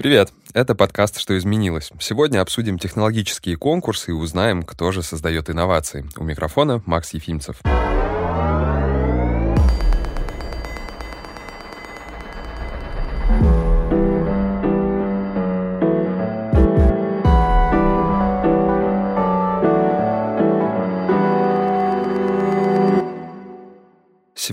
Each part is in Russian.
Привет! Это подкаст «Что изменилось?». Сегодня обсудим технологические конкурсы и узнаем, кто же создает инновации. У микрофона Макс Ефимцев.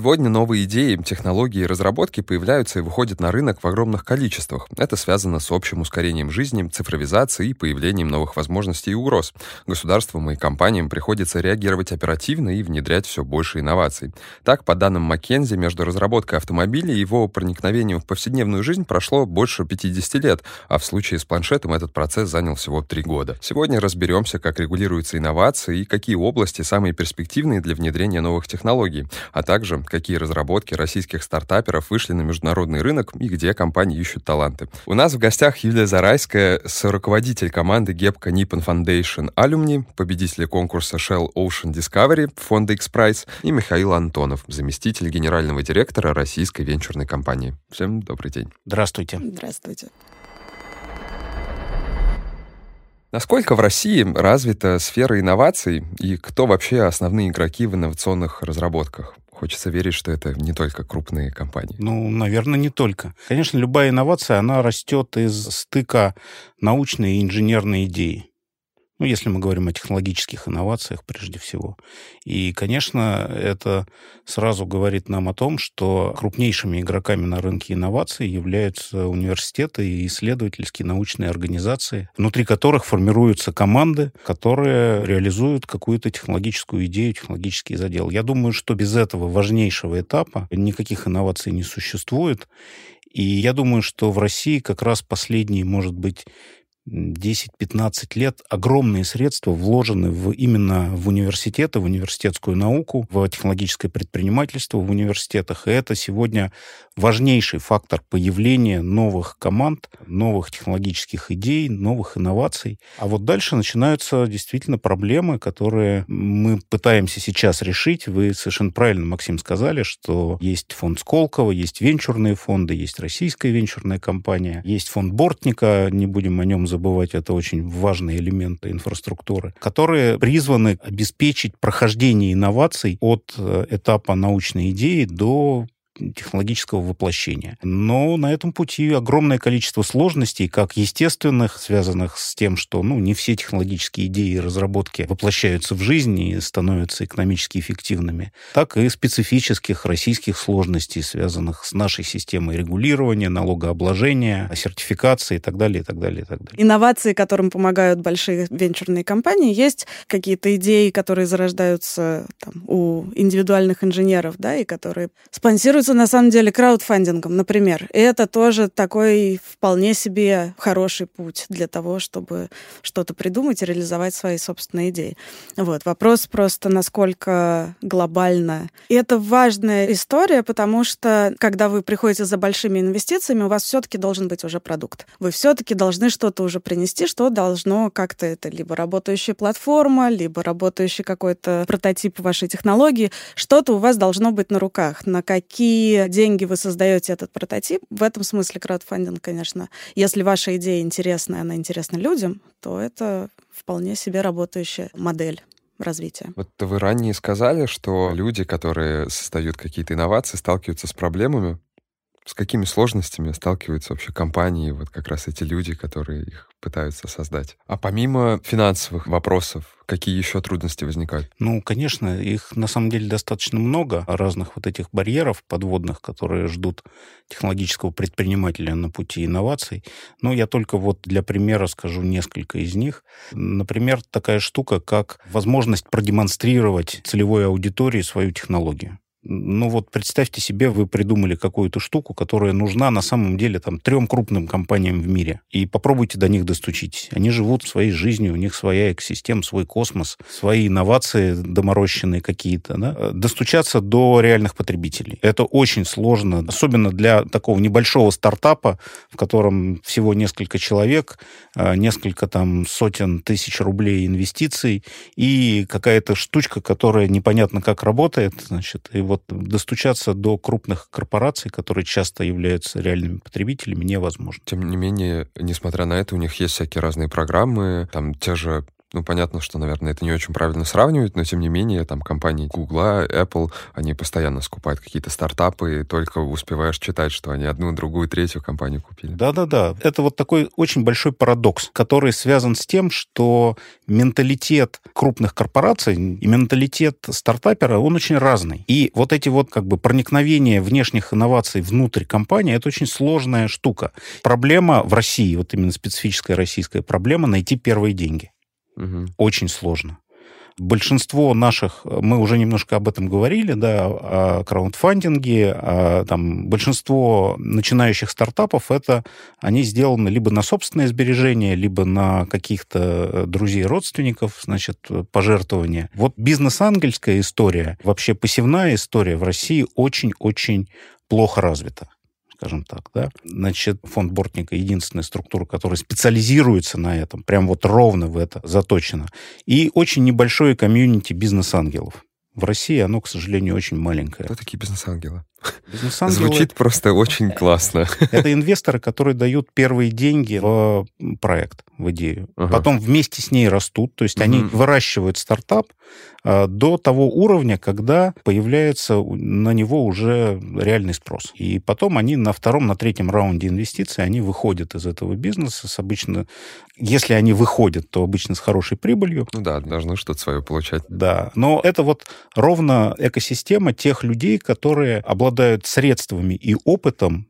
Сегодня новые идеи, технологии и разработки появляются и выходят на рынок в огромных количествах. Это связано с общим ускорением жизни, цифровизацией и появлением новых возможностей и угроз. Государствам и компаниям приходится реагировать оперативно и внедрять все больше инноваций. Так, по данным McKinsey, между разработкой автомобиля и его проникновением в повседневную жизнь прошло больше 50 лет, а в случае с планшетом этот процесс занял всего 3 года. Сегодня разберемся, как регулируются инновации и какие области самые перспективные для внедрения новых технологий, а также разработки российских стартаперов вышли на международный рынок и где компании ищут таланты. У нас в гостях Юлия Зарайская, руководитель команды Гепка Nippon Foundation Alumni, победитель конкурса Shell Ocean Discovery фонда X-Prize и Михаил Антонов, заместитель генерального директора российской венчурной компании. Всем добрый день. Здравствуйте. Здравствуйте. Насколько в России развита сфера инноваций и кто вообще основные игроки в инновационных разработках? Хочется верить, что это не только крупные компании. Ну, наверное, не только. Конечно, любая инновация, она растет из стыка научной и инженерной идеи. Ну, если мы говорим о технологических инновациях прежде всего. И, конечно, это сразу говорит нам о том, что крупнейшими игроками на рынке инноваций являются университеты и исследовательские научные организации, внутри которых формируются команды, которые реализуют какую-то технологическую идею, технологический задел. Я думаю, что без этого важнейшего этапа никаких инноваций не существует. И я думаю, что в России как раз последние, может быть, 10-15 лет огромные средства вложены в, именно в университеты, в университетскую науку, в технологическое предпринимательство в университетах. И это сегодня важнейший фактор появления новых команд, новых технологических идей, новых инноваций. А вот дальше начинаются действительно проблемы, которые мы пытаемся сейчас решить. Вы совершенно правильно, Максим, сказали, что есть фонд Сколково, есть венчурные фонды, есть российская венчурная компания, есть фонд Бортника, не будем о нем забывать забывать, это очень важные элементы инфраструктуры, которые призваны обеспечить прохождение инноваций от э, этапа научной идеи до технологического воплощения. Но на этом пути огромное количество сложностей, как естественных, связанных с тем, что ну, не все технологические идеи и разработки воплощаются в жизнь и становятся экономически эффективными, так и специфических российских сложностей, связанных с нашей системой регулирования, налогообложения, сертификации и так далее, и так далее, и так далее. Инновации, которым помогают большие венчурные компании, есть какие-то идеи, которые зарождаются там, у индивидуальных инженеров, да, и которые спонсируют занимаются на самом деле краудфандингом, например. И это тоже такой вполне себе хороший путь для того, чтобы что-то придумать и реализовать свои собственные идеи. Вот. Вопрос просто, насколько глобально. И это важная история, потому что, когда вы приходите за большими инвестициями, у вас все-таки должен быть уже продукт. Вы все-таки должны что-то уже принести, что должно как-то это либо работающая платформа, либо работающий какой-то прототип вашей технологии. Что-то у вас должно быть на руках. На какие какие деньги вы создаете этот прототип. В этом смысле краудфандинг, конечно, если ваша идея интересная, она интересна людям, то это вполне себе работающая модель развития. Вот вы ранее сказали, что люди, которые создают какие-то инновации, сталкиваются с проблемами. С какими сложностями сталкиваются вообще компании, вот как раз эти люди, которые их пытаются создать? А помимо финансовых вопросов, Какие еще трудности возникают? Ну, конечно, их на самом деле достаточно много, разных вот этих барьеров подводных, которые ждут технологического предпринимателя на пути инноваций. Но я только вот для примера скажу несколько из них. Например, такая штука, как возможность продемонстрировать целевой аудитории свою технологию. Ну вот представьте себе, вы придумали какую-то штуку, которая нужна на самом деле там трем крупным компаниям в мире. И попробуйте до них достучитесь. Они живут своей жизнью, у них своя экосистема, свой космос, свои инновации доморощенные какие-то. Да? Достучаться до реальных потребителей. Это очень сложно, особенно для такого небольшого стартапа, в котором всего несколько человек, а, несколько там сотен тысяч рублей инвестиций и какая-то штучка, которая непонятно как работает. Значит, и вот вот достучаться до крупных корпораций, которые часто являются реальными потребителями, невозможно. Тем не менее, несмотря на это, у них есть всякие разные программы, там те же ну, понятно, что, наверное, это не очень правильно сравнивать, но, тем не менее, там компании Google, Apple, они постоянно скупают какие-то стартапы, и только успеваешь читать, что они одну, другую, третью компанию купили. Да-да-да. Это вот такой очень большой парадокс, который связан с тем, что менталитет крупных корпораций и менталитет стартапера, он очень разный. И вот эти вот как бы проникновения внешних инноваций внутрь компании, это очень сложная штука. Проблема в России, вот именно специфическая российская проблема, найти первые деньги. Угу. Очень сложно. Большинство наших, мы уже немножко об этом говорили, да, о краундфандинге, о, там, большинство начинающих стартапов, это они сделаны либо на собственное сбережение, либо на каких-то друзей, родственников, значит, пожертвования. Вот бизнес-ангельская история, вообще посевная история в России очень-очень плохо развита скажем так, да. Значит, фонд Бортника единственная структура, которая специализируется на этом, прям вот ровно в это заточена. И очень небольшое комьюнити бизнес-ангелов. В России оно, к сожалению, очень маленькое. Кто такие бизнес-ангелы? Бизнес-ангелы... Звучит просто очень классно. Это инвесторы, которые дают первые деньги в проект, в идею. Ага. Потом вместе с ней растут, то есть угу. они выращивают стартап а, до того уровня, когда появляется на него уже реальный спрос. И потом они на втором, на третьем раунде инвестиций, они выходят из этого бизнеса с обычно... Если они выходят, то обычно с хорошей прибылью. Ну да, должны что-то свое получать. Да, но это вот ровно экосистема тех людей, которые обладают средствами и опытом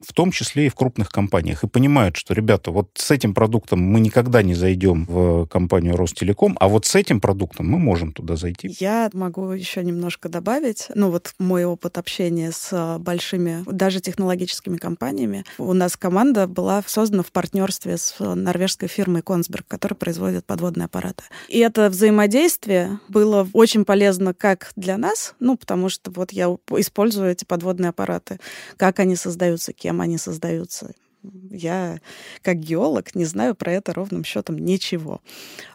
в том числе и в крупных компаниях, и понимают, что, ребята, вот с этим продуктом мы никогда не зайдем в компанию Ростелеком, а вот с этим продуктом мы можем туда зайти. Я могу еще немножко добавить. Ну вот мой опыт общения с а, большими, даже технологическими компаниями. У нас команда была создана в партнерстве с норвежской фирмой Консберг, которая производит подводные аппараты. И это взаимодействие было очень полезно как для нас, ну потому что вот я использую эти подводные аппараты, как они создаются, кем кем они создаются. Я, как геолог, не знаю про это ровным счетом ничего.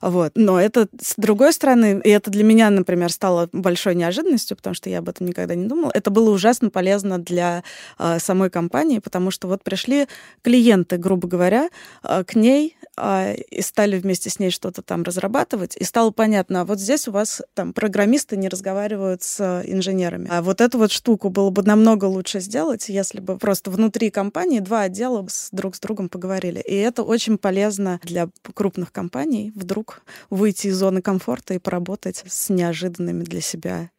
Вот. Но это, с другой стороны, и это для меня, например, стало большой неожиданностью, потому что я об этом никогда не думала. Это было ужасно полезно для э, самой компании, потому что вот пришли клиенты, грубо говоря, э, к ней э, и стали вместе с ней что-то там разрабатывать, и стало понятно, а вот здесь у вас там программисты не разговаривают с инженерами. А вот эту вот штуку было бы намного лучше сделать, если бы просто внутри компании два отдела с, друг с другом поговорили. И это очень полезно для крупных компаний вдруг выйти из зоны комфорта и поработать с неожиданными для себя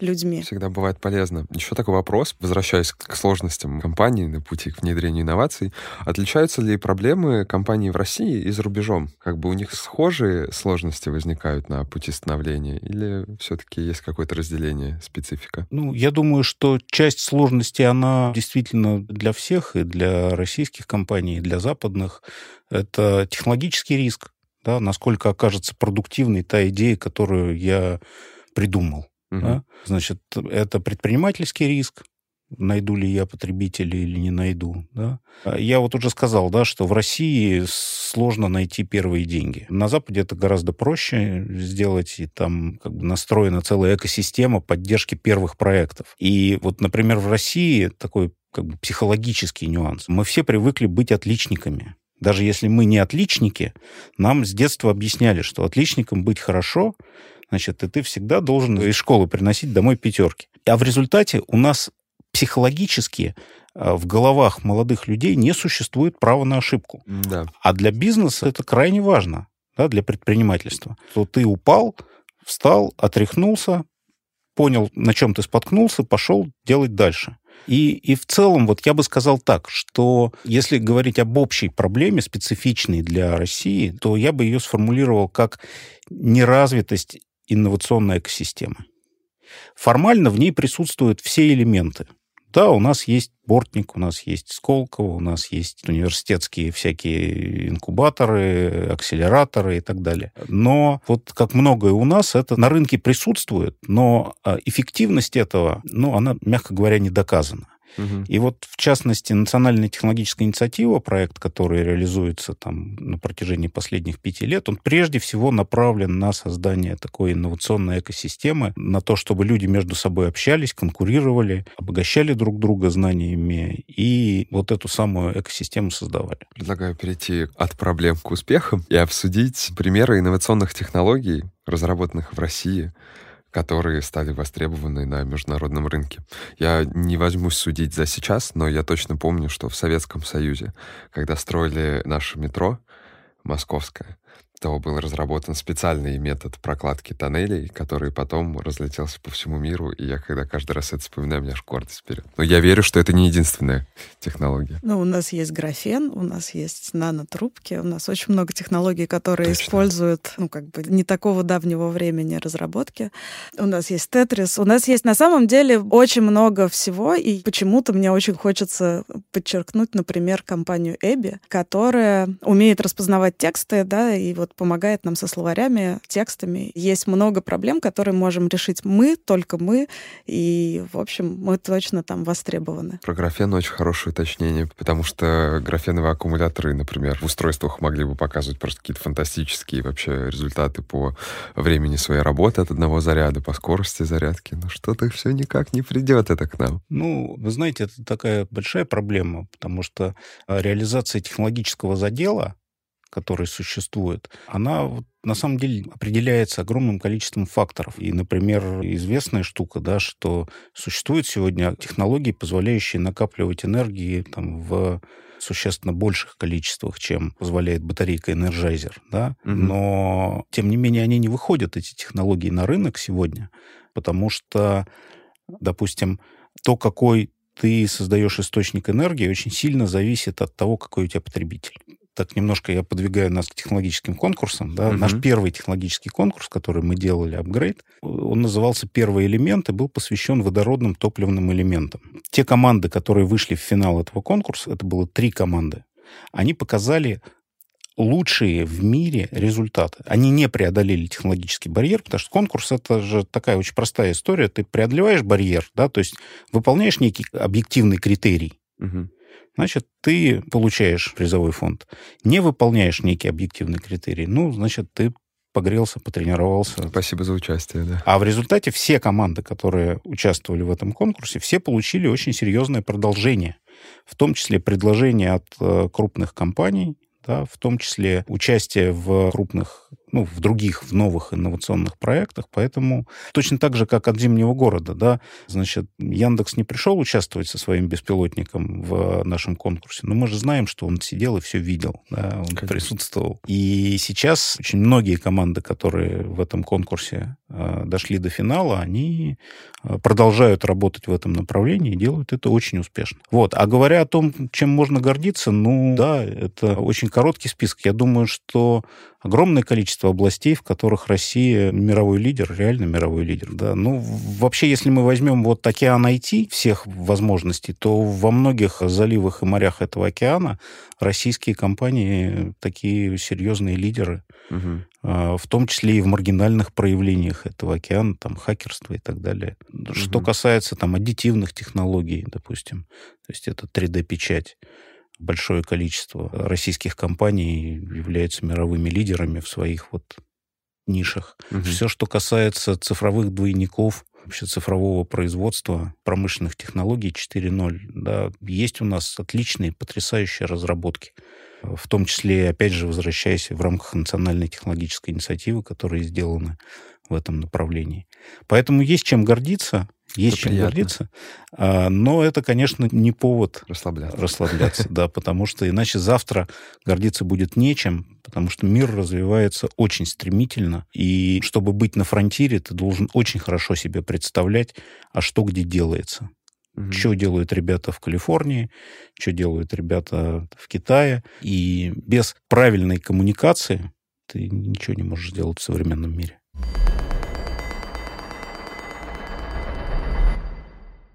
людьми. Всегда бывает полезно. Еще такой вопрос, возвращаясь к сложностям компании на пути к внедрению инноваций. Отличаются ли проблемы компании в России и за рубежом? Как бы у них схожие сложности возникают на пути становления? Или все-таки есть какое-то разделение, специфика? Ну, я думаю, что часть сложности, она действительно для всех, и для российских компаний, и для западных. Это технологический риск. Да, насколько окажется продуктивной та идея, которую я придумал. Угу. Да? Значит, это предпринимательский риск, найду ли я потребителя или не найду. Да? Я вот уже сказал, да, что в России сложно найти первые деньги. На Западе это гораздо проще сделать, и там как бы настроена целая экосистема поддержки первых проектов. И вот, например, в России такой как бы психологический нюанс. Мы все привыкли быть отличниками. Даже если мы не отличники, нам с детства объясняли, что отличником быть хорошо, значит, и ты всегда должен из школы приносить домой пятерки. А в результате у нас психологически э, в головах молодых людей не существует права на ошибку. Да. А для бизнеса это крайне важно, да, для предпринимательства. То ты упал, встал, отряхнулся, понял, на чем ты споткнулся, пошел делать дальше. И, и в целом, вот я бы сказал так, что если говорить об общей проблеме, специфичной для России, то я бы ее сформулировал как неразвитость инновационной экосистемы. Формально в ней присутствуют все элементы. Да, у нас есть Бортник, у нас есть Сколково, у нас есть университетские всякие инкубаторы, акселераторы и так далее. Но вот как многое у нас, это на рынке присутствует, но а, эффективность этого, ну, она, мягко говоря, не доказана. Угу. И вот, в частности, Национальная технологическая инициатива, проект, который реализуется там на протяжении последних пяти лет, он прежде всего направлен на создание такой инновационной экосистемы, на то, чтобы люди между собой общались, конкурировали, обогащали друг друга знаниями и вот эту самую экосистему создавали. Предлагаю перейти от проблем к успехам и обсудить примеры инновационных технологий, разработанных в России, которые стали востребованы на международном рынке. Я не возьмусь судить за сейчас, но я точно помню, что в Советском Союзе, когда строили наше метро московское, того был разработан специальный метод прокладки тоннелей, который потом разлетелся по всему миру, и я когда каждый раз это вспоминаю, у меня аж гордость вперед. Но я верю, что это не единственная технология. Ну, у нас есть графен, у нас есть нанотрубки, у нас очень много технологий, которые Точно. используют, ну, как бы не такого давнего времени разработки. У нас есть тетрис, у нас есть на самом деле очень много всего, и почему-то мне очень хочется подчеркнуть, например, компанию Эбби, которая умеет распознавать тексты, да, и вот помогает нам со словарями, текстами. Есть много проблем, которые можем решить мы, только мы, и, в общем, мы точно там востребованы. Про графен очень хорошее уточнение, потому что графеновые аккумуляторы, например, в устройствах могли бы показывать просто какие-то фантастические вообще результаты по времени своей работы от одного заряда, по скорости зарядки, но что-то все никак не придет это к нам. Ну, вы знаете, это такая большая проблема, потому что а, реализация технологического задела который существует, она на самом деле определяется огромным количеством факторов. И, например, известная штука, да, что существуют сегодня технологии, позволяющие накапливать энергии там, в существенно больших количествах, чем позволяет батарейка Energizer, да, угу. но тем не менее они не выходят, эти технологии, на рынок сегодня, потому что, допустим, то, какой ты создаешь источник энергии, очень сильно зависит от того, какой у тебя потребитель так немножко я подвигаю нас к технологическим конкурсам. Да? Угу. Наш первый технологический конкурс, который мы делали, апгрейд, он назывался «Первый элемент» и был посвящен водородным топливным элементам. Те команды, которые вышли в финал этого конкурса, это было три команды, они показали лучшие в мире результаты. Они не преодолели технологический барьер, потому что конкурс это же такая очень простая история. Ты преодолеваешь барьер, да, то есть выполняешь некий объективный критерий. Угу значит, ты получаешь призовой фонд. Не выполняешь некий объективный критерий, ну, значит, ты погрелся, потренировался. Спасибо за участие, да. А в результате все команды, которые участвовали в этом конкурсе, все получили очень серьезное продолжение. В том числе предложения от э, крупных компаний, да, в том числе участие в крупных ну, в других, в новых инновационных проектах. Поэтому точно так же, как от Зимнего города, да, значит, Яндекс не пришел участвовать со своим беспилотником в нашем конкурсе, но мы же знаем, что он сидел и все видел, да, он Конечно. присутствовал. И сейчас очень многие команды, которые в этом конкурсе э, дошли до финала, они э, продолжают работать в этом направлении и делают это очень успешно. Вот. А говоря о том, чем можно гордиться, ну, да, это очень короткий список. Я думаю, что огромное количество областей, в которых Россия мировой лидер, реально мировой лидер. Да. Ну, вообще, если мы возьмем вот океан IT, всех возможностей, то во многих заливах и морях этого океана российские компании такие серьезные лидеры, угу. в том числе и в маргинальных проявлениях этого океана, там, хакерства и так далее. Угу. Что касается там аддитивных технологий, допустим, то есть это 3D-печать, большое количество российских компаний являются мировыми лидерами в своих вот нишах. Угу. Все, что касается цифровых двойников, вообще цифрового производства, промышленных технологий 4.0, да, есть у нас отличные, потрясающие разработки. В том числе, опять же, возвращаясь в рамках национальной технологической инициативы, которые сделаны в этом направлении. Поэтому есть чем гордиться. Есть чем приятно. гордиться. А, но это, конечно, не повод расслабляться. расслабляться, да, потому что иначе завтра гордиться будет нечем, потому что мир развивается очень стремительно. И чтобы быть на фронтире, ты должен очень хорошо себе представлять, а что где делается. Угу. Что делают ребята в Калифорнии, что делают ребята в Китае. И без правильной коммуникации ты ничего не можешь сделать в современном мире.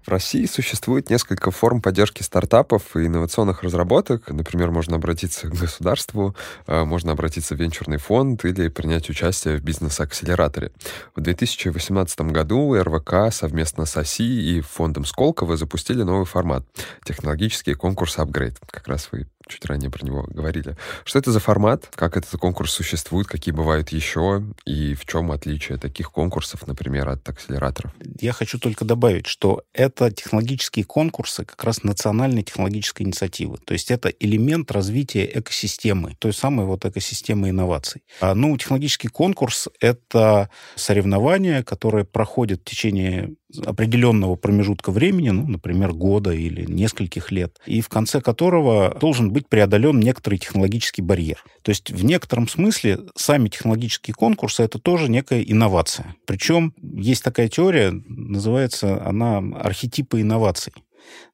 В России существует несколько форм поддержки стартапов и инновационных разработок. Например, можно обратиться к государству, а, можно обратиться в венчурный фонд или принять участие в бизнес-акселераторе. В 2018 году РВК совместно с ОСИ и фондом Сколково запустили новый формат — технологический конкурс «Апгрейд». Как раз вы чуть ранее про него говорили. Что это за формат? Как этот конкурс существует? Какие бывают еще? И в чем отличие таких конкурсов, например, от акселераторов? Я хочу только добавить, что это технологические конкурсы как раз национальной технологической инициативы. То есть это элемент развития экосистемы, той самой вот экосистемы инноваций. А, ну, технологический конкурс — это соревнование, которое проходит в течение определенного промежутка времени, ну, например, года или нескольких лет, и в конце которого должен быть преодолен некоторый технологический барьер. То есть в некотором смысле сами технологические конкурсы — это тоже некая инновация. Причем есть такая теория, называется она архетипы инноваций.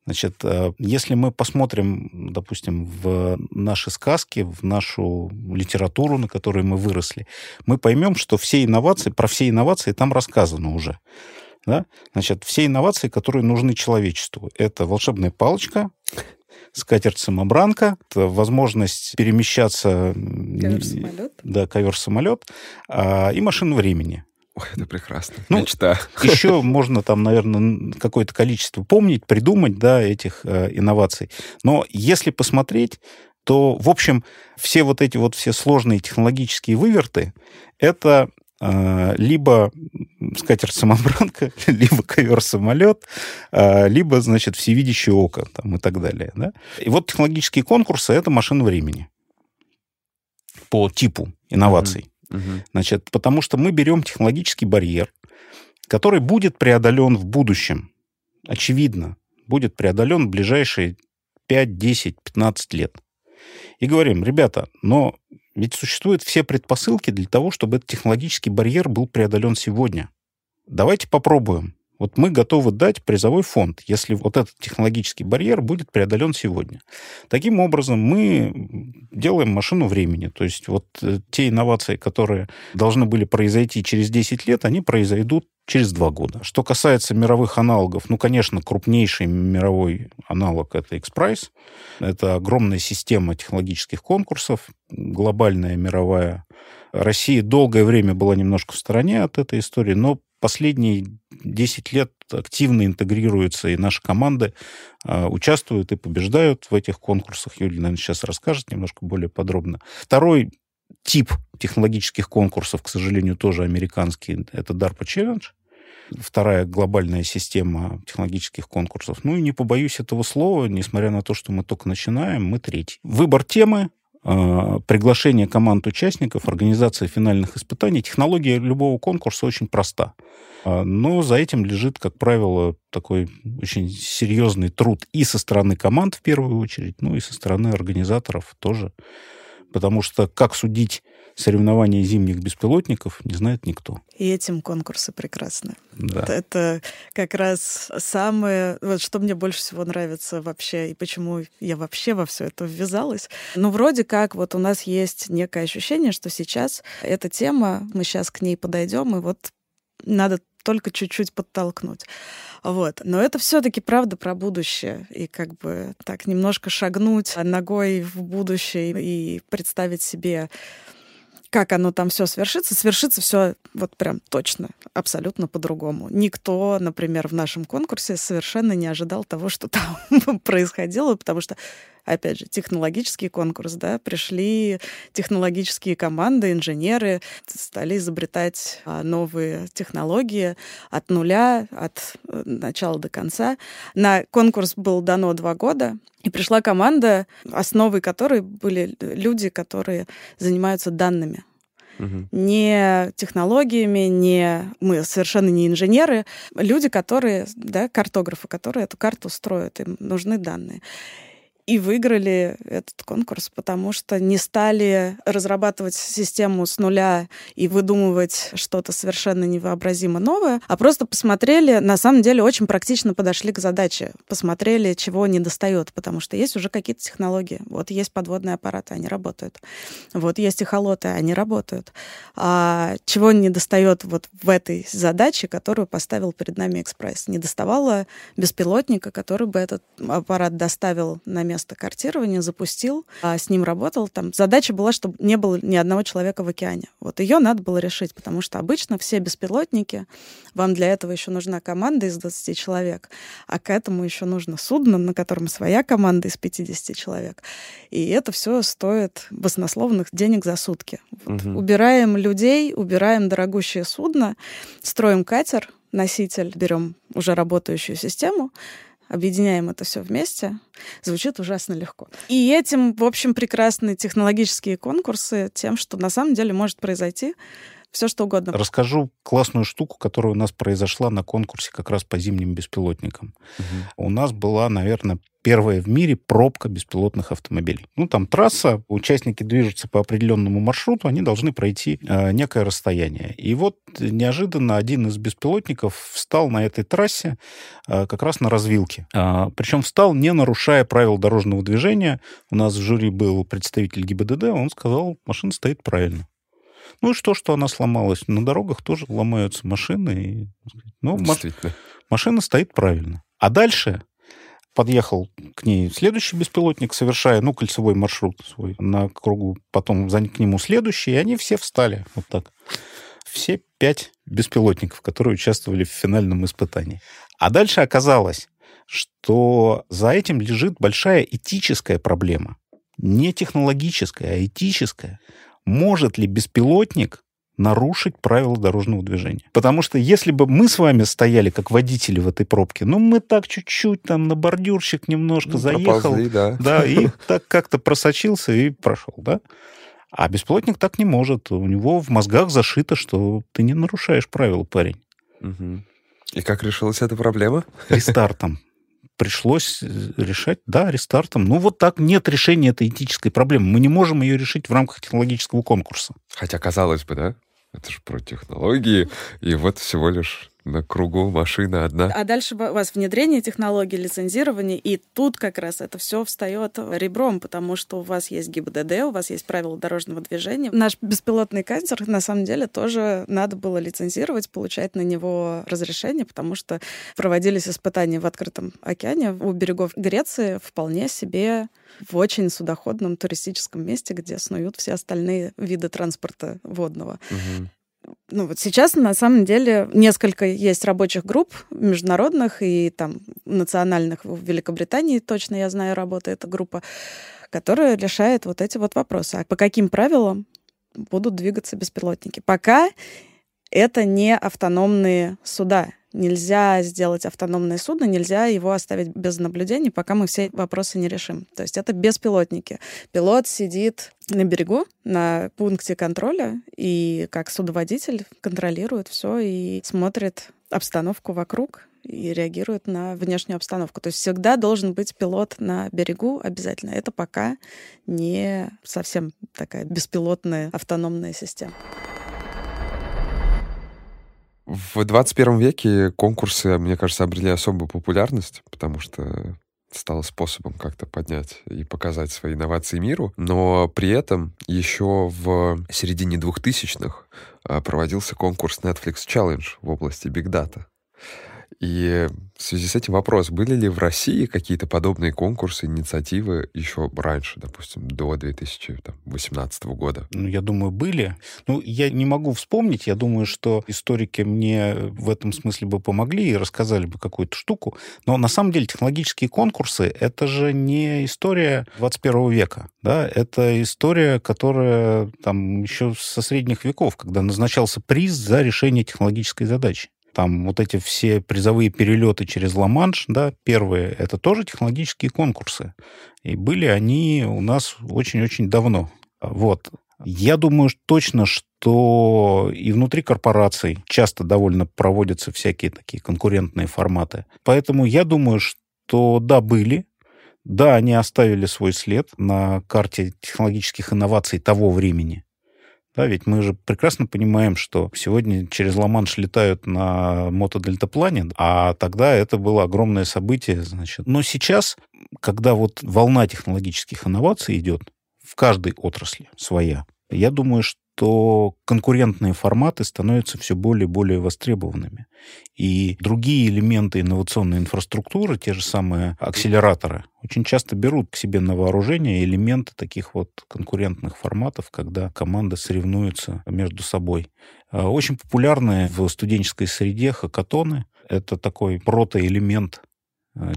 Значит, э, если мы посмотрим, допустим, в наши сказки, в нашу литературу, на которой мы выросли, мы поймем, что все инновации, про все инновации там рассказано уже. Да? Значит, все инновации, которые нужны человечеству. Это волшебная палочка, скатерть-самобранка, возможность перемещаться... Ковер-самолет. Да, ковер-самолет. А, и машина времени. Ой, это прекрасно. Ну, Мечта. Еще можно там, наверное, какое-то количество помнить, придумать, да, этих э, инноваций. Но если посмотреть, то, в общем, все вот эти вот все сложные технологические выверты, это либо скатерть-самобранка, либо ковер-самолет, э, либо, значит, всевидящее око там, и так далее. Да? И вот технологические конкурсы — это машина времени по типу инноваций. Mm-hmm. Угу. Значит, потому что мы берем технологический барьер, который будет преодолен в будущем. Очевидно, будет преодолен в ближайшие 5, 10, 15 лет. И говорим, ребята, но ведь существуют все предпосылки для того, чтобы этот технологический барьер был преодолен сегодня. Давайте попробуем. Вот мы готовы дать призовой фонд, если вот этот технологический барьер будет преодолен сегодня. Таким образом, мы делаем машину времени. То есть вот э, те инновации, которые должны были произойти через 10 лет, они произойдут через два года. Что касается мировых аналогов, ну, конечно, крупнейший мировой аналог — это X-Prize. Это огромная система технологических конкурсов, глобальная, мировая. Россия долгое время была немножко в стороне от этой истории, но последние 10 лет активно интегрируются, и наши команды э, участвуют и побеждают в этих конкурсах. Юлия, наверное, сейчас расскажет немножко более подробно. Второй тип технологических конкурсов, к сожалению, тоже американский, это DARPA Challenge. Вторая глобальная система технологических конкурсов. Ну и не побоюсь этого слова, несмотря на то, что мы только начинаем, мы третий. Выбор темы, а, приглашение команд участников, организация финальных испытаний. Технология любого конкурса очень проста. А, но за этим лежит, как правило, такой очень серьезный труд и со стороны команд в первую очередь, ну и со стороны организаторов тоже. Потому что как судить соревнования зимних беспилотников не знает никто. И этим конкурсы прекрасны. Да. Вот это как раз самое, вот что мне больше всего нравится вообще, и почему я вообще во все это ввязалась. Ну, вроде как вот у нас есть некое ощущение, что сейчас эта тема, мы сейчас к ней подойдем, и вот надо только чуть-чуть подтолкнуть. Вот. Но это все-таки правда про будущее. И как бы так немножко шагнуть ногой в будущее и представить себе как оно там все свершится, свершится все вот прям точно, абсолютно по-другому. Никто, например, в нашем конкурсе совершенно не ожидал того, что там происходило, потому что опять же, технологический конкурс, да, пришли технологические команды, инженеры, стали изобретать а, новые технологии от нуля, от э, начала до конца. На конкурс был дано два года, и пришла команда, основой которой были люди, которые занимаются данными. Угу. Не технологиями, не мы совершенно не инженеры, люди, которые, да, картографы, которые эту карту строят, им нужны данные. И выиграли этот конкурс, потому что не стали разрабатывать систему с нуля и выдумывать что-то совершенно невообразимо новое, а просто посмотрели, на самом деле очень практично подошли к задаче, посмотрели, чего не достает, потому что есть уже какие-то технологии. Вот есть подводные аппараты, они работают. Вот есть эхолоты, они работают. А чего не достает вот в этой задаче, которую поставил перед нами Экспресс? Не доставало беспилотника, который бы этот аппарат доставил на место место картирования, запустил, а с ним работал. Там задача была, чтобы не было ни одного человека в океане. Вот ее надо было решить, потому что обычно все беспилотники, вам для этого еще нужна команда из 20 человек, а к этому еще нужно судно, на котором своя команда из 50 человек. И это все стоит баснословных денег за сутки. Вот. Угу. Убираем людей, убираем дорогущее судно, строим катер, носитель, берем уже работающую систему, объединяем это все вместе, звучит ужасно легко. И этим, в общем, прекрасны технологические конкурсы тем, что на самом деле может произойти все что угодно. Расскажу классную штуку, которая у нас произошла на конкурсе как раз по зимним беспилотникам. Угу. У нас была, наверное, первая в мире пробка беспилотных автомобилей. Ну, там трасса, участники движутся по определенному маршруту, они должны пройти э, некое расстояние. И вот неожиданно один из беспилотников встал на этой трассе э, как раз на развилке. Э, а, причем встал, не нарушая правил дорожного движения. У нас в жюри был представитель ГИБДД, он сказал, машина стоит правильно. Ну и что, что она сломалась? На дорогах тоже ломаются машины. И, ну, машина стоит правильно. А дальше подъехал к ней следующий беспилотник, совершая, ну, кольцевой маршрут свой на кругу, потом за к нему следующий, и они все встали вот так. Все пять беспилотников, которые участвовали в финальном испытании. А дальше оказалось, что за этим лежит большая этическая проблема. Не технологическая, а этическая может ли беспилотник нарушить правила дорожного движения. Потому что если бы мы с вами стояли как водители в этой пробке, ну, мы так чуть-чуть там на бордюрщик немножко ну, заехал. Проползли, да. Да, и так как-то просочился и прошел, да? А беспилотник так не может. У него в мозгах зашито, что ты не нарушаешь правила, парень. Угу. И как решилась эта проблема? Рестартом пришлось э, решать, да, рестартом. Ну, вот так нет решения этой этической проблемы. Мы не можем ее решить в рамках технологического конкурса. Хотя, казалось бы, да? Это же про технологии, и вот всего лишь на кругу машина одна. А дальше у вас внедрение технологий, лицензирование, и тут как раз это все встает ребром, потому что у вас есть ГИБДД, у вас есть правила дорожного движения. Наш беспилотный катер, на самом деле, тоже надо было лицензировать, получать на него разрешение, потому что проводились испытания в открытом океане у берегов Греции вполне себе в очень судоходном туристическом месте, где снуют все остальные виды транспорта водного. Угу ну вот сейчас на самом деле несколько есть рабочих групп международных и там национальных в Великобритании точно я знаю работает эта группа, которая решает вот эти вот вопросы. А по каким правилам будут двигаться беспилотники? Пока это не автономные суда. Нельзя сделать автономное судно, нельзя его оставить без наблюдений, пока мы все вопросы не решим. То есть это беспилотники. Пилот сидит на берегу, на пункте контроля, и как судоводитель контролирует все и смотрит обстановку вокруг и реагирует на внешнюю обстановку. То есть всегда должен быть пилот на берегу обязательно. Это пока не совсем такая беспилотная автономная система. В 21 веке конкурсы, мне кажется, обрели особую популярность, потому что стало способом как-то поднять и показать свои инновации миру. Но при этом еще в середине 2000-х а, проводился конкурс Netflix Challenge в области Big Data. И в связи с этим вопрос, были ли в России какие-то подобные конкурсы, инициативы еще раньше, допустим, до 2018 года? Ну, я думаю, были. Ну, я не могу вспомнить. Я думаю, что историки мне в этом смысле бы помогли и рассказали бы какую-то штуку. Но на самом деле технологические конкурсы — это же не история 21 века. Да? Это история, которая там еще со средних веков, когда назначался приз за решение технологической задачи там вот эти все призовые перелеты через Ла-Манш, да, первые, это тоже технологические конкурсы. И были они у нас очень-очень давно. Вот. Я думаю точно, что и внутри корпораций часто довольно проводятся всякие такие конкурентные форматы. Поэтому я думаю, что да, были, Да, они оставили свой след на карте технологических инноваций того времени. Да, ведь мы же прекрасно понимаем, что сегодня через Ла-Манш летают на мотодельтаплане, а тогда это было огромное событие. Значит. Но сейчас, когда вот волна технологических инноваций идет, в каждой отрасли своя, я думаю, что то конкурентные форматы становятся все более и более востребованными. И другие элементы инновационной инфраструктуры, те же самые акселераторы, очень часто берут к себе на вооружение элементы таких вот конкурентных форматов, когда команды соревнуются между собой. А, очень популярны в студенческой среде хакатоны. Это такой протоэлемент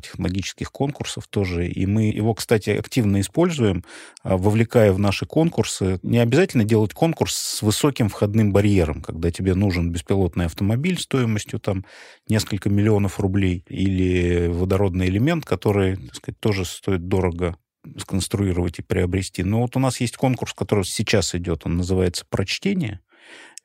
технологических конкурсов тоже. И мы его, кстати, активно используем, а, вовлекая в наши конкурсы. Не обязательно делать конкурс с высоким входным барьером, когда тебе нужен беспилотный автомобиль стоимостью там несколько миллионов рублей или водородный элемент, который, так сказать, тоже стоит дорого сконструировать и приобрести. Но вот у нас есть конкурс, который сейчас идет, он называется «Прочтение».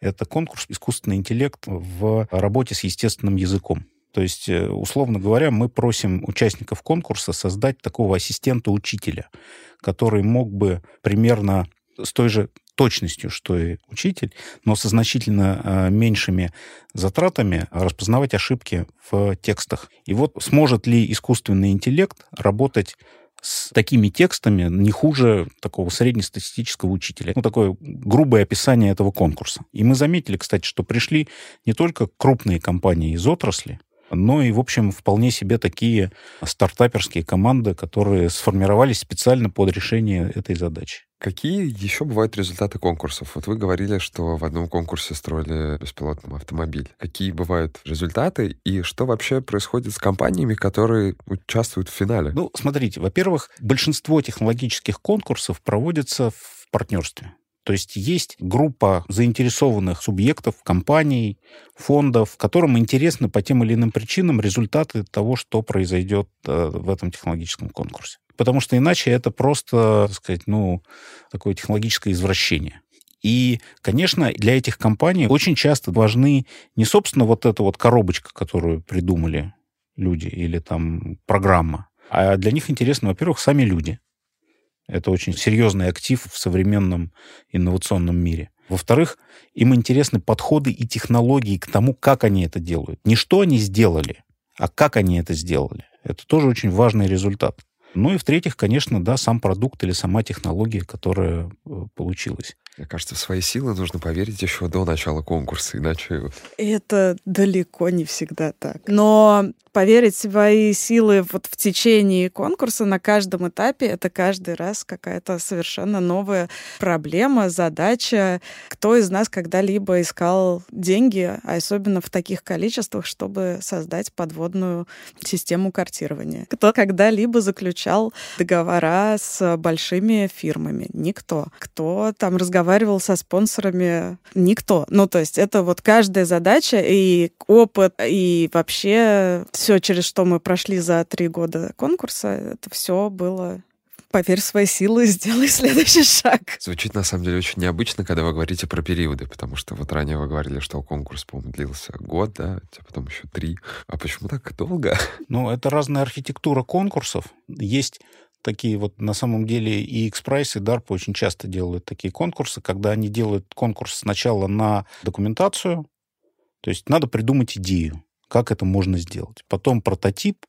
Это конкурс «Искусственный интеллект в работе с естественным языком». То есть, э, условно говоря, мы просим участников конкурса создать такого ассистента-учителя, который мог бы примерно с той же точностью, что и учитель, но со значительно э, меньшими затратами распознавать ошибки в текстах. И вот сможет ли искусственный интеллект работать с такими текстами не хуже такого среднестатистического учителя. Ну, такое грубое описание этого конкурса. И мы заметили, кстати, что пришли не только крупные компании из отрасли, но и, в общем, вполне себе такие стартаперские команды, которые сформировались специально под решение этой задачи. Какие еще бывают результаты конкурсов? Вот вы говорили, что в одном конкурсе строили беспилотный автомобиль. Какие бывают результаты и что вообще происходит с компаниями, которые участвуют в финале? Ну, смотрите, во-первых, большинство технологических конкурсов проводится в партнерстве. То есть есть группа заинтересованных субъектов, компаний, фондов, которым интересны по тем или иным причинам результаты того, что произойдет э, в этом технологическом конкурсе. Потому что иначе это просто, так сказать, ну, такое технологическое извращение. И, конечно, для этих компаний очень часто важны не, собственно, вот эта вот коробочка, которую придумали люди, или там программа, а для них интересны, во-первых, сами люди. Это очень серьезный актив в современном инновационном мире. Во-вторых, им интересны подходы и технологии к тому, как они это делают. Не что они сделали, а как они это сделали. Это тоже очень важный результат. Ну и в-третьих, конечно, да, сам продукт или сама технология, которая э, получилась. Мне кажется, в свои силы нужно поверить еще до начала конкурса, иначе... Это далеко не всегда так. Но поверить в свои силы вот в течение конкурса на каждом этапе это каждый раз какая-то совершенно новая проблема, задача. Кто из нас когда-либо искал деньги, особенно в таких количествах, чтобы создать подводную систему картирования? Кто когда-либо заключал договора с большими фирмами? Никто. Кто там разговаривал со спонсорами? Никто. Ну, то есть это вот каждая задача и опыт, и вообще все, через что мы прошли за три года конкурса, это все было поверь в свои силы, сделай следующий шаг. Звучит, на самом деле, очень необычно, когда вы говорите про периоды, потому что вот ранее вы говорили, что конкурс, по-моему, длился год, да, а потом еще три. А почему так долго? Ну, это разная архитектура конкурсов. Есть такие вот, на самом деле, и X-Prize, и DARPA очень часто делают такие конкурсы, когда они делают конкурс сначала на документацию, то есть надо придумать идею как это можно сделать. Потом прототип,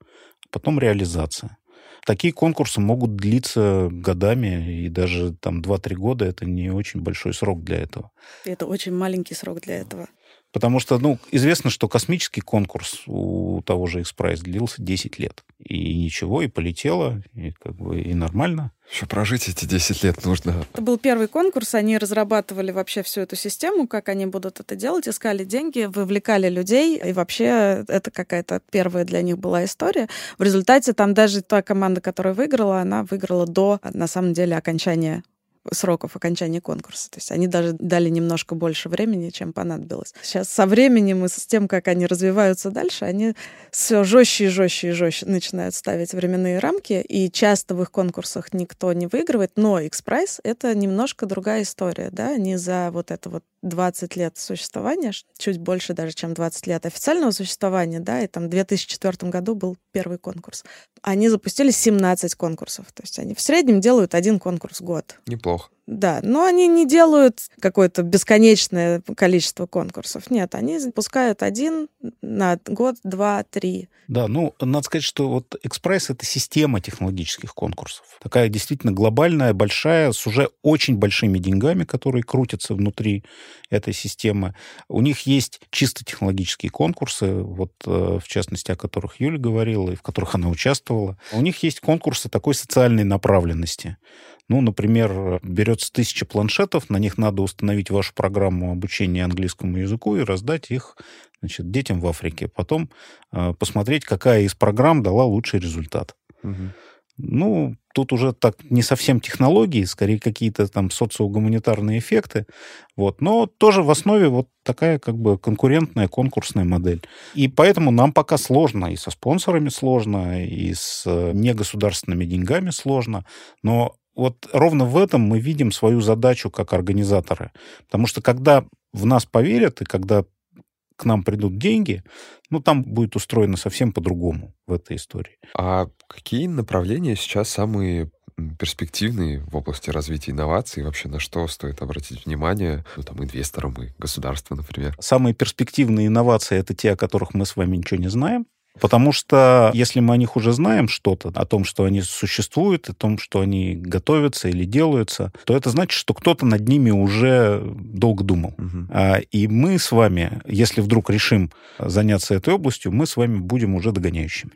потом реализация. Такие конкурсы могут длиться годами, и даже там 2-3 года это не очень большой срок для этого. Это очень маленький срок для этого. Потому что, ну, известно, что космический конкурс у того же X-Prize длился 10 лет. И ничего, и полетело, и как бы и нормально. Еще прожить эти 10 лет нужно. Это был первый конкурс, они разрабатывали вообще всю эту систему, как они будут это делать, искали деньги, вовлекали людей, и вообще это какая-то первая для них была история. В результате там даже та команда, которая выиграла, она выиграла до, на самом деле, окончания сроков окончания конкурса. То есть они даже дали немножко больше времени, чем понадобилось. Сейчас со временем и с тем, как они развиваются дальше, они все жестче и жестче и жестче начинают ставить временные рамки, и часто в их конкурсах никто не выигрывает, но X-Prize — это немножко другая история, да, они за вот это вот 20 лет существования, чуть больше даже, чем 20 лет официального существования, да, и там в 2004 году был первый конкурс. Они запустили 17 конкурсов. То есть они в среднем делают один конкурс в год. Неплохо. Да, но они не делают какое-то бесконечное количество конкурсов. Нет, они запускают один на год, два, три. Да, ну, надо сказать, что вот «Экспресс» — это система технологических конкурсов. Такая действительно глобальная, большая, с уже очень большими деньгами, которые крутятся внутри этой системы. У них есть чисто технологические конкурсы, вот э, в частности, о которых Юля говорила, и в которых она участвовала. У них есть конкурсы такой социальной направленности. Ну, например, берется тысяча планшетов, на них надо установить вашу программу обучения английскому языку и раздать их значит, детям в Африке. Потом э, посмотреть, какая из программ дала лучший результат. Угу. Ну, тут уже так не совсем технологии, скорее какие-то там социогуманитарные эффекты. Вот. Но тоже в основе вот такая как бы конкурентная конкурсная модель. И поэтому нам пока сложно, и со спонсорами сложно, и с э, негосударственными деньгами сложно. Но вот ровно в этом мы видим свою задачу как организаторы. Потому что когда в нас поверят, и когда к нам придут деньги, ну, там будет устроено совсем по-другому в этой истории. А какие направления сейчас самые перспективные в области развития инноваций, вообще на что стоит обратить внимание, ну, там, инвесторам и государству, например? Самые перспективные инновации — это те, о которых мы с вами ничего не знаем. Потому что если мы о них уже знаем что-то, о том, что они существуют, о том, что они готовятся или делаются, то это значит, что кто-то над ними уже долго думал. Угу. И мы с вами, если вдруг решим заняться этой областью, мы с вами будем уже догоняющими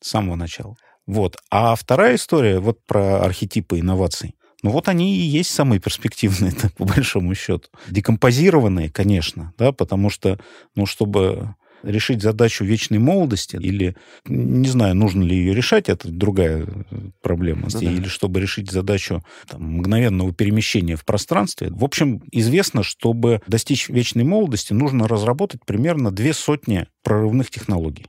с самого начала. Вот. А вторая история вот про архетипы инноваций. Ну вот они и есть самые перспективные, по большому счету. Декомпозированные, конечно, да, потому что, ну, чтобы решить задачу вечной молодости, или, не знаю, нужно ли ее решать, это другая э, проблема, ну, да. или чтобы решить задачу там, мгновенного перемещения в пространстве. В общем, известно, чтобы достичь вечной молодости, нужно разработать примерно две сотни прорывных технологий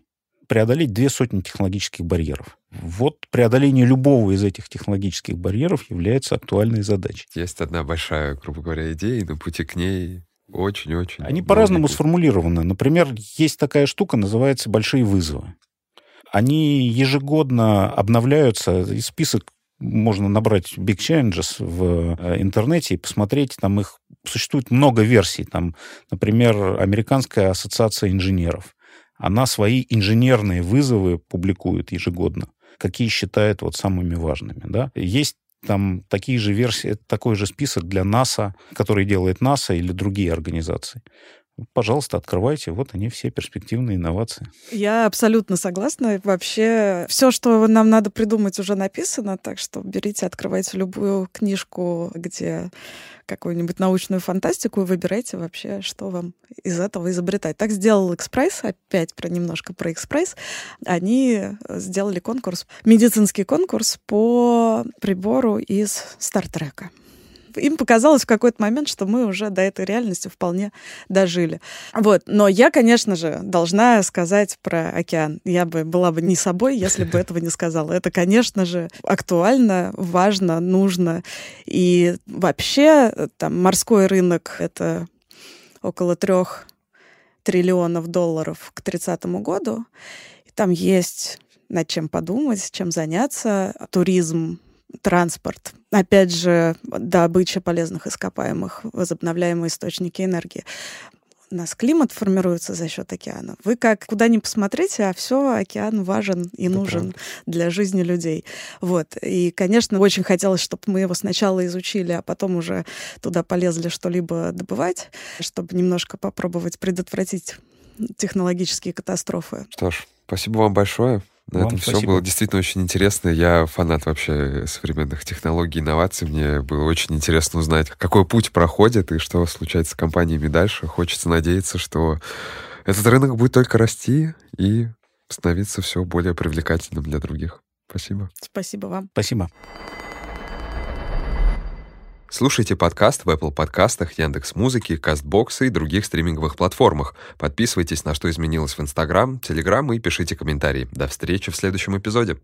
преодолеть две сотни технологических барьеров. Вот преодоление любого из этих технологических барьеров является актуальной задачей. Есть одна большая, грубо говоря, идея, и на пути к ней очень-очень. Они по-разному сформулированы. Например, есть такая штука, называется «большие вызовы». Они ежегодно обновляются, и список можно набрать Big Challenges в э, интернете и посмотреть, там их существует много версий. Там, например, Американская ассоциация инженеров. Она свои инженерные вызовы публикует ежегодно какие считает вот самыми важными. Да? Есть там такие же версии, такой же список для НАСА, который делает НАСА или другие организации. Пожалуйста, открывайте. Вот они все перспективные инновации. Я абсолютно согласна. Вообще, все, что нам надо придумать, уже написано. Так что берите, открывайте любую книжку, где какую-нибудь научную фантастику и выбирайте вообще, что вам из этого изобретать. Так сделал Экспресс, опять про немножко про Экспресс. Они сделали конкурс, медицинский конкурс по прибору из Стартрека им показалось в какой-то момент, что мы уже до этой реальности вполне дожили. Вот. Но я, конечно же, должна сказать про океан. Я бы была бы не собой, если бы этого не сказала. Это, конечно же, актуально, важно, нужно. И вообще там морской рынок — это около трех триллионов долларов к 30 году. И там есть над чем подумать, чем заняться. Туризм транспорт, опять же, добыча полезных ископаемых, возобновляемые источники энергии. У нас климат формируется за счет океана. Вы как куда ни посмотрите, а все океан важен и Это нужен правда. для жизни людей. Вот. И, конечно, очень хотелось, чтобы мы его сначала изучили, а потом уже туда полезли что-либо добывать, чтобы немножко попробовать предотвратить технологические катастрофы. Что ж, спасибо вам большое. На Вам этом спасибо. все было действительно очень интересно. Я фанат вообще современных технологий, инноваций. Мне было очень интересно узнать, какой путь проходит и что случается с компаниями дальше. Хочется надеяться, что этот рынок будет только расти и становиться все более привлекательным для других. Спасибо. Спасибо вам. Спасибо. Слушайте подкаст в Apple подкастах, Яндекс Музыки, Кастбоксе и других стриминговых платформах. Подписывайтесь на «Что изменилось» в Instagram, Telegram и пишите комментарии. До встречи в следующем эпизоде.